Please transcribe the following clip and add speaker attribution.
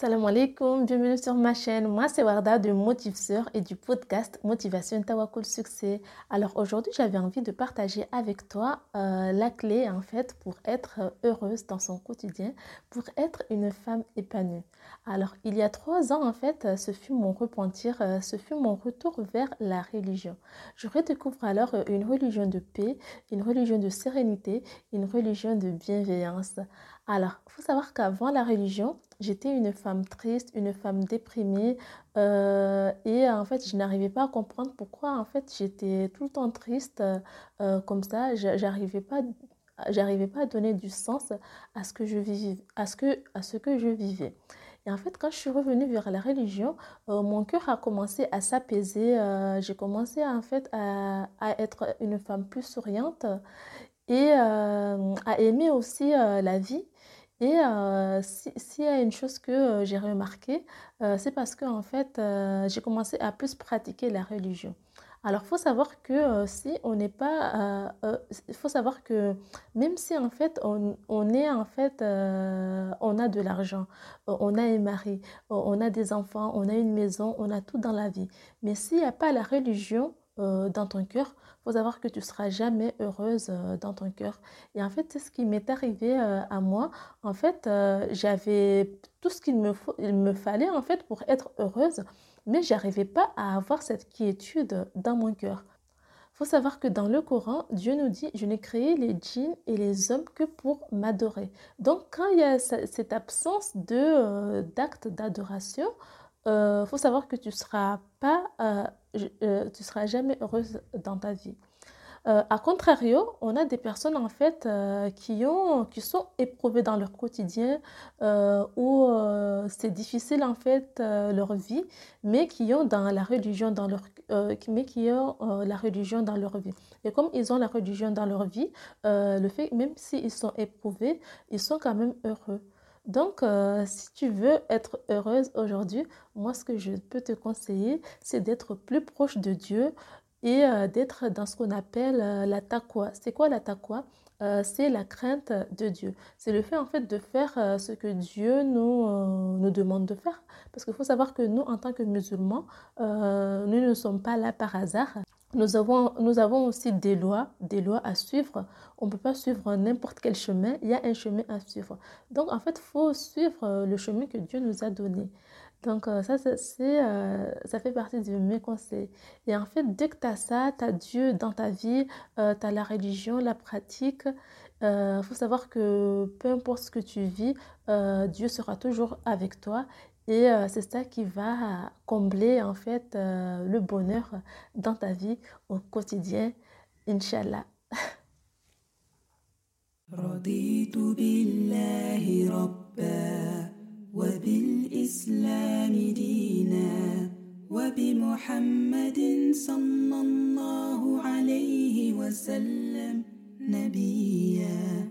Speaker 1: Salam alaikum, bienvenue sur ma chaîne. Moi, c'est Warda de Motivseur et du podcast Motivation Tawakul Succès. Alors aujourd'hui, j'avais envie de partager avec toi euh, la clé en fait pour être heureuse dans son quotidien, pour être une femme épanouie. Alors, il y a trois ans en fait, ce fut mon repentir, euh, ce fut mon retour vers la religion. Je redécouvre alors une religion de paix, une religion de sérénité, une religion de bienveillance. Alors, il faut savoir qu'avant la religion, j'étais une femme triste, une femme déprimée euh, et en fait, je n'arrivais pas à comprendre pourquoi en fait j'étais tout le temps triste euh, comme ça. J'arrivais pas, j'arrivais pas à donner du sens à ce que je vivais, à ce que, à ce que je vivais. Et en fait, quand je suis revenue vers la religion, euh, mon cœur a commencé à s'apaiser. J'ai commencé en fait à, à, être une femme plus souriante et à aimer aussi la vie et euh, s'il y a une chose que euh, j'ai remarqué, euh, c'est parce que en fait, j'ai commencé à plus pratiquer la religion. Alors, faut savoir que si on n'est pas, faut savoir que même si en fait on, on est en fait, on a de l'argent, on a un mari, on a des enfants, on a une maison, on a tout dans la vie. Mais s'il n'y a pas la religion, dans ton cœur, faut savoir que tu seras jamais heureuse euh, dans ton cœur. Et en fait, c'est ce qui m'est arrivé euh, à moi. En fait, j'avais tout ce qu'il me, faut, il me fallait en fait pour être heureuse, mais j'arrivais pas à avoir cette quiétude dans mon cœur. Faut savoir que dans le Coran, Dieu nous dit Je n'ai créé les djinns et les hommes que pour m'adorer. Donc, quand il y a cette absence d'acte d'adoration, euh, faut savoir que tu seras pas, euh, euh, seras jamais heureuse dans ta vie. a contrario, on a des personnes en fait qui ont, qui sont éprouvées dans leur quotidien où c'est difficile en fait leur vie, mais qui ont dans la religion dans leur, mais qui ont la religion dans leur vie. Et comme ils ont la religion dans leur vie, le fait même s'ils sont éprouvés, ils sont quand même heureux. Donc, euh, si tu veux être heureuse aujourd'hui, moi, ce que je peux te conseiller, c'est d'être plus proche de Dieu et euh, d'être dans ce qu'on appelle euh, la taqwa. C'est quoi la taqwa? C'est la crainte de Dieu. C'est le fait, en fait, de faire ce que Dieu nous, nous demande de faire. Parce qu'il faut savoir que nous, en tant que musulmans, nous ne sommes pas là par hasard. Nous avons, nous avons aussi des lois, des lois à suivre. On ne peut pas suivre n'importe quel chemin, il y a un chemin à suivre. Donc en fait, il faut suivre euh, le chemin que Dieu nous a donné. Donc euh, ça, c'est, euh, ça fait partie de mes conseils. Et en fait, dès que tu as ça, tu as Dieu dans ta vie, tu as la religion, la pratique, il faut savoir que peu importe ce que tu vis, Dieu sera toujours avec toi et euh, c'est ça qui va combler en fait euh, le bonheur dans ta vie au quotidien, Inch'Allah. رضيت بالله ربا وبالإسلام دينا وبمحمد صلى الله عليه وسلم نبيا